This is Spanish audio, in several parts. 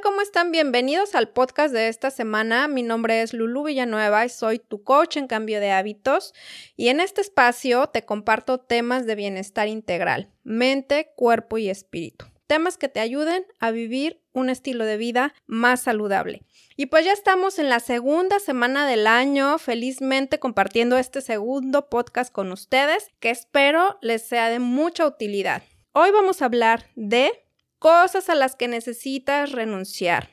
¿Cómo están? Bienvenidos al podcast de esta semana. Mi nombre es Lulu Villanueva y soy tu coach en cambio de hábitos. Y en este espacio te comparto temas de bienestar integral, mente, cuerpo y espíritu. Temas que te ayuden a vivir un estilo de vida más saludable. Y pues ya estamos en la segunda semana del año, felizmente compartiendo este segundo podcast con ustedes, que espero les sea de mucha utilidad. Hoy vamos a hablar de cosas a las que necesitas renunciar.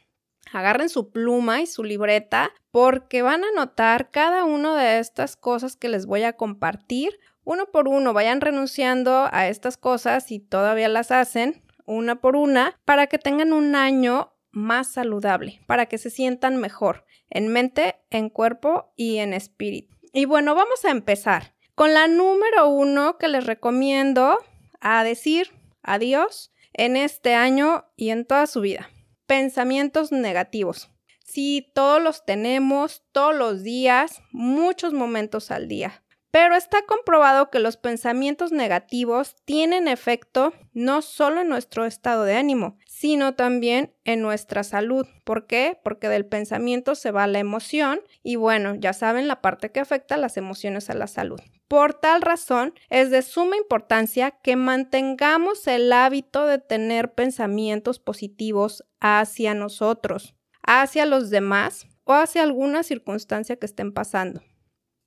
Agarren su pluma y su libreta porque van a notar cada una de estas cosas que les voy a compartir. Uno por uno vayan renunciando a estas cosas y todavía las hacen una por una para que tengan un año más saludable, para que se sientan mejor en mente, en cuerpo y en espíritu. Y bueno, vamos a empezar con la número uno que les recomiendo a decir adiós en este año y en toda su vida. Pensamientos negativos. Sí, todos los tenemos, todos los días, muchos momentos al día. Pero está comprobado que los pensamientos negativos tienen efecto no solo en nuestro estado de ánimo, sino también en nuestra salud. ¿Por qué? Porque del pensamiento se va la emoción y bueno, ya saben la parte que afecta las emociones a la salud. Por tal razón, es de suma importancia que mantengamos el hábito de tener pensamientos positivos hacia nosotros, hacia los demás o hacia alguna circunstancia que estén pasando.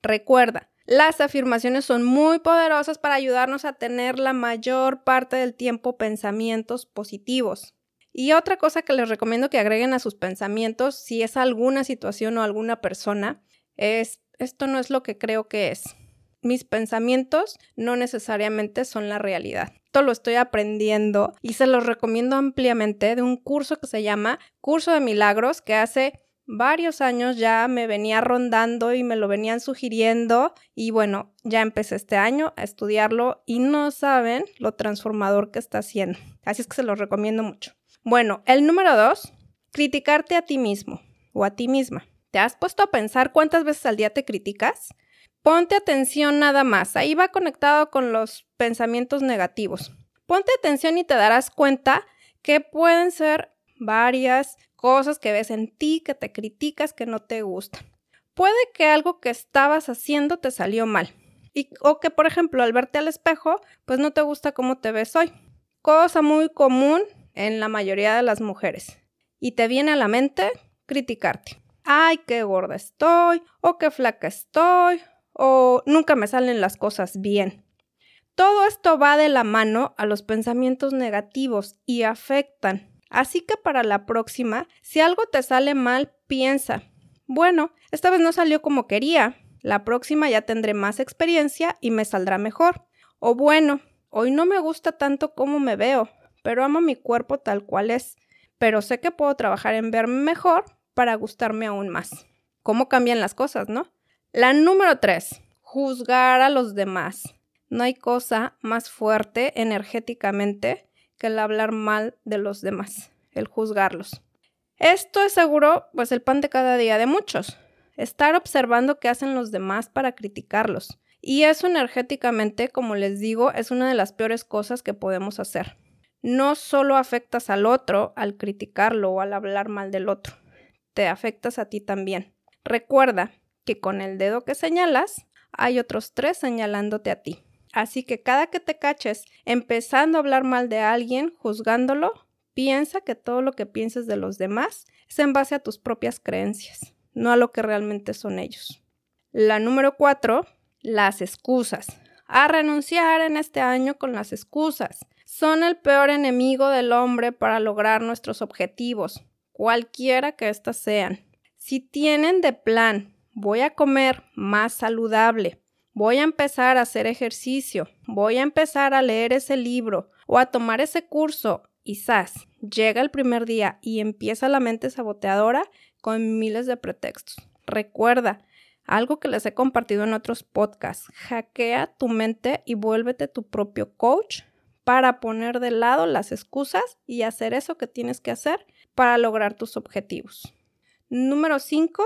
Recuerda, las afirmaciones son muy poderosas para ayudarnos a tener la mayor parte del tiempo pensamientos positivos. Y otra cosa que les recomiendo que agreguen a sus pensamientos, si es alguna situación o alguna persona, es esto no es lo que creo que es. Mis pensamientos no necesariamente son la realidad. Esto lo estoy aprendiendo y se los recomiendo ampliamente de un curso que se llama Curso de Milagros que hace varios años ya me venía rondando y me lo venían sugiriendo y bueno, ya empecé este año a estudiarlo y no saben lo transformador que está haciendo. Así es que se lo recomiendo mucho. Bueno, el número dos, criticarte a ti mismo o a ti misma. ¿Te has puesto a pensar cuántas veces al día te criticas? Ponte atención nada más, ahí va conectado con los pensamientos negativos. Ponte atención y te darás cuenta que pueden ser varias cosas que ves en ti, que te criticas, que no te gustan. Puede que algo que estabas haciendo te salió mal. Y, o que, por ejemplo, al verte al espejo, pues no te gusta cómo te ves hoy. Cosa muy común en la mayoría de las mujeres. Y te viene a la mente criticarte. Ay, qué gorda estoy, o qué flaca estoy, o nunca me salen las cosas bien. Todo esto va de la mano a los pensamientos negativos y afectan Así que para la próxima, si algo te sale mal, piensa, bueno, esta vez no salió como quería, la próxima ya tendré más experiencia y me saldrá mejor. O bueno, hoy no me gusta tanto como me veo, pero amo mi cuerpo tal cual es, pero sé que puedo trabajar en verme mejor para gustarme aún más. ¿Cómo cambian las cosas, no? La número tres, juzgar a los demás. No hay cosa más fuerte energéticamente el hablar mal de los demás, el juzgarlos. Esto es seguro, pues el pan de cada día de muchos. Estar observando qué hacen los demás para criticarlos. Y eso energéticamente, como les digo, es una de las peores cosas que podemos hacer. No solo afectas al otro al criticarlo o al hablar mal del otro, te afectas a ti también. Recuerda que con el dedo que señalas, hay otros tres señalándote a ti. Así que cada que te caches empezando a hablar mal de alguien, juzgándolo, piensa que todo lo que pienses de los demás es en base a tus propias creencias, no a lo que realmente son ellos. La número cuatro, las excusas. A renunciar en este año con las excusas. Son el peor enemigo del hombre para lograr nuestros objetivos, cualquiera que éstas sean. Si tienen de plan, voy a comer más saludable, voy a empezar a hacer ejercicio, voy a empezar a leer ese libro o a tomar ese curso ¡zas! Llega el primer día y empieza la mente saboteadora con miles de pretextos. Recuerda, algo que les he compartido en otros podcasts, hackea tu mente y vuélvete tu propio coach para poner de lado las excusas y hacer eso que tienes que hacer para lograr tus objetivos. Número 5.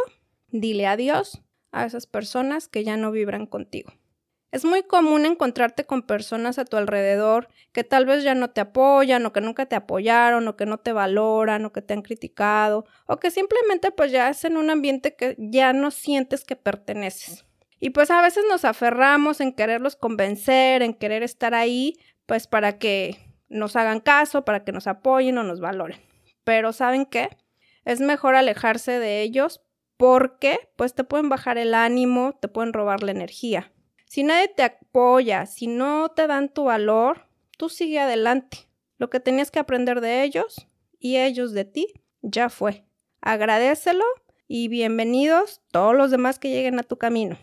Dile adiós a esas personas que ya no vibran contigo. Es muy común encontrarte con personas a tu alrededor que tal vez ya no te apoyan o que nunca te apoyaron o que no te valoran o que te han criticado o que simplemente pues ya es en un ambiente que ya no sientes que perteneces. Y pues a veces nos aferramos en quererlos convencer, en querer estar ahí, pues para que nos hagan caso, para que nos apoyen o nos valoren. Pero ¿saben qué? Es mejor alejarse de ellos porque pues te pueden bajar el ánimo, te pueden robar la energía. Si nadie te apoya, si no te dan tu valor, tú sigue adelante. Lo que tenías que aprender de ellos y ellos de ti ya fue. Agradecelo y bienvenidos todos los demás que lleguen a tu camino.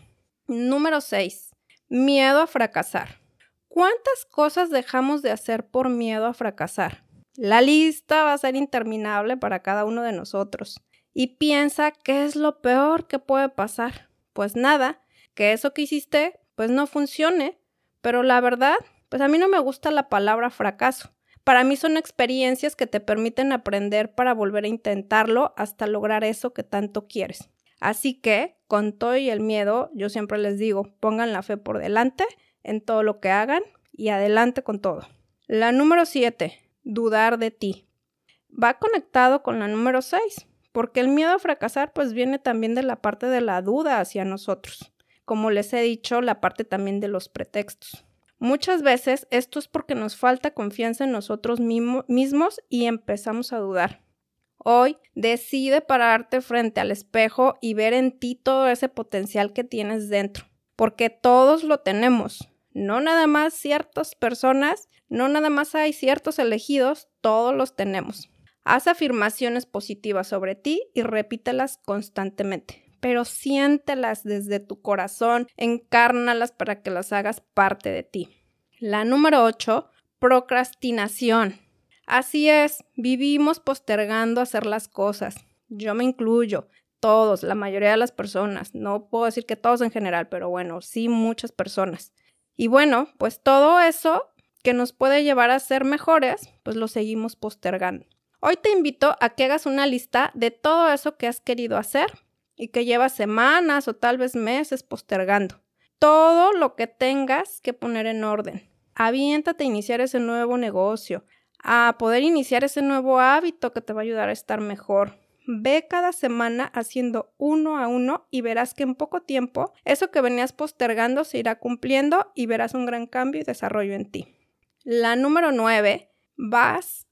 Número 6. Miedo a fracasar. ¿Cuántas cosas dejamos de hacer por miedo a fracasar? La lista va a ser interminable para cada uno de nosotros. Y piensa qué es lo peor que puede pasar. Pues nada, que eso que hiciste pues no funcione. Pero la verdad, pues a mí no me gusta la palabra fracaso. Para mí son experiencias que te permiten aprender para volver a intentarlo hasta lograr eso que tanto quieres. Así que, con todo y el miedo, yo siempre les digo, pongan la fe por delante en todo lo que hagan y adelante con todo. La número 7, dudar de ti. Va conectado con la número 6, porque el miedo a fracasar pues viene también de la parte de la duda hacia nosotros como les he dicho, la parte también de los pretextos. Muchas veces esto es porque nos falta confianza en nosotros mismos y empezamos a dudar. Hoy decide pararte frente al espejo y ver en ti todo ese potencial que tienes dentro, porque todos lo tenemos. No nada más ciertas personas, no nada más hay ciertos elegidos, todos los tenemos. Haz afirmaciones positivas sobre ti y repítelas constantemente pero siéntelas desde tu corazón, encárnalas para que las hagas parte de ti. La número 8, procrastinación. Así es, vivimos postergando hacer las cosas. Yo me incluyo, todos, la mayoría de las personas. No puedo decir que todos en general, pero bueno, sí muchas personas. Y bueno, pues todo eso que nos puede llevar a ser mejores, pues lo seguimos postergando. Hoy te invito a que hagas una lista de todo eso que has querido hacer y que llevas semanas o tal vez meses postergando. Todo lo que tengas que poner en orden. Aviéntate a iniciar ese nuevo negocio, a poder iniciar ese nuevo hábito que te va a ayudar a estar mejor. Ve cada semana haciendo uno a uno y verás que en poco tiempo eso que venías postergando se irá cumpliendo y verás un gran cambio y desarrollo en ti. La número nueve, vas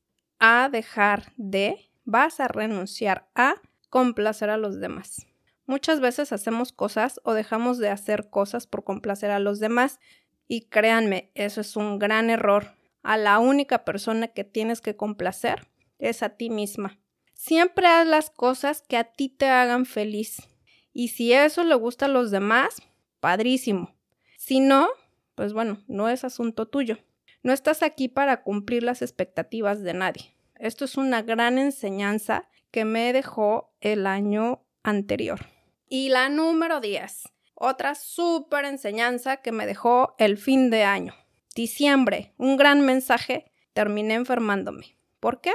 a dejar de, vas a renunciar a complacer a los demás. Muchas veces hacemos cosas o dejamos de hacer cosas por complacer a los demás y créanme, eso es un gran error. A la única persona que tienes que complacer es a ti misma. Siempre haz las cosas que a ti te hagan feliz. Y si eso le gusta a los demás, padrísimo. Si no, pues bueno, no es asunto tuyo. No estás aquí para cumplir las expectativas de nadie. Esto es una gran enseñanza que me dejó el año anterior. Y la número 10, otra súper enseñanza que me dejó el fin de año. Diciembre, un gran mensaje, terminé enfermándome. ¿Por qué?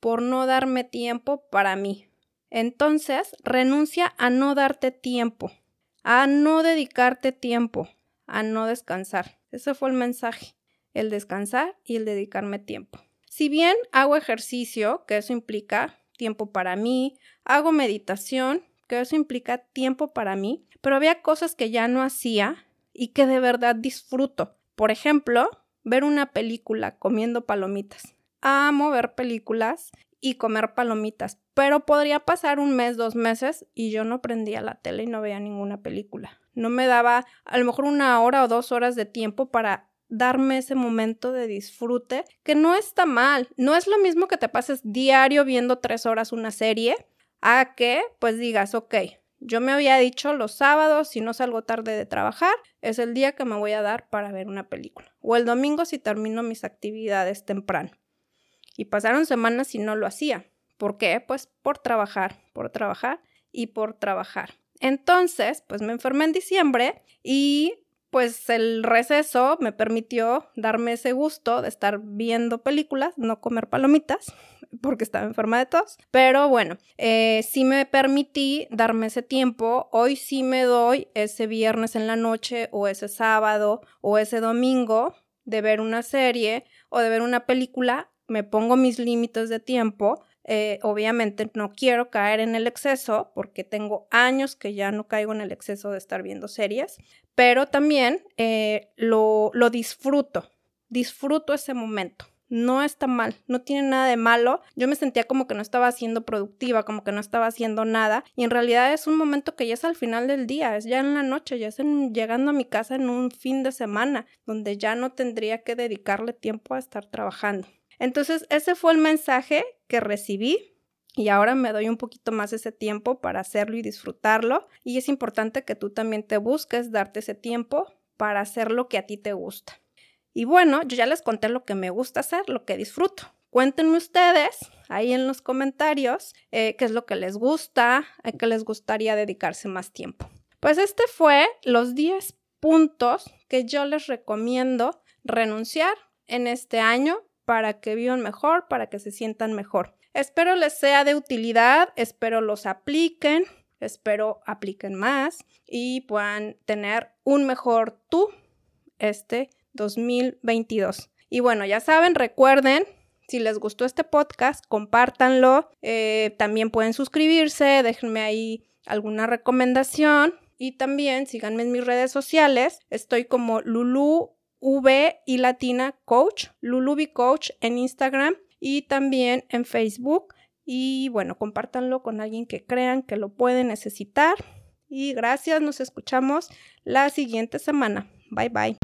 Por no darme tiempo para mí. Entonces, renuncia a no darte tiempo, a no dedicarte tiempo, a no descansar. Ese fue el mensaje, el descansar y el dedicarme tiempo. Si bien hago ejercicio, que eso implica tiempo para mí, hago meditación, que eso implica tiempo para mí, pero había cosas que ya no hacía y que de verdad disfruto. Por ejemplo, ver una película comiendo palomitas. Amo ver películas y comer palomitas, pero podría pasar un mes, dos meses y yo no prendía la tele y no veía ninguna película. No me daba a lo mejor una hora o dos horas de tiempo para darme ese momento de disfrute, que no está mal. No es lo mismo que te pases diario viendo tres horas una serie a que pues digas, ok, yo me había dicho los sábados, si no salgo tarde de trabajar, es el día que me voy a dar para ver una película. O el domingo si termino mis actividades temprano. Y pasaron semanas y no lo hacía. ¿Por qué? Pues por trabajar, por trabajar y por trabajar. Entonces, pues me enfermé en diciembre y pues el receso me permitió darme ese gusto de estar viendo películas, no comer palomitas, porque estaba enferma de tos. Pero bueno, eh, sí me permití darme ese tiempo. Hoy sí me doy ese viernes en la noche o ese sábado o ese domingo de ver una serie o de ver una película. Me pongo mis límites de tiempo. Eh, obviamente no quiero caer en el exceso porque tengo años que ya no caigo en el exceso de estar viendo series, pero también eh, lo, lo disfruto, disfruto ese momento no está mal, no tiene nada de malo. Yo me sentía como que no estaba siendo productiva, como que no estaba haciendo nada. Y en realidad es un momento que ya es al final del día, es ya en la noche, ya es llegando a mi casa en un fin de semana, donde ya no tendría que dedicarle tiempo a estar trabajando. Entonces, ese fue el mensaje que recibí. Y ahora me doy un poquito más ese tiempo para hacerlo y disfrutarlo. Y es importante que tú también te busques darte ese tiempo para hacer lo que a ti te gusta. Y bueno, yo ya les conté lo que me gusta hacer, lo que disfruto. Cuéntenme ustedes ahí en los comentarios eh, qué es lo que les gusta, a qué les gustaría dedicarse más tiempo. Pues este fue los 10 puntos que yo les recomiendo renunciar en este año para que vivan mejor, para que se sientan mejor. Espero les sea de utilidad, espero los apliquen, espero apliquen más y puedan tener un mejor tú este 2022. Y bueno, ya saben, recuerden, si les gustó este podcast, compártanlo. Eh, también pueden suscribirse, déjenme ahí alguna recomendación. Y también síganme en mis redes sociales. Estoy como Lulu V y Latina Coach, Lulubi Coach en Instagram y también en Facebook. Y bueno, compártanlo con alguien que crean que lo puede necesitar. Y gracias, nos escuchamos la siguiente semana. Bye bye.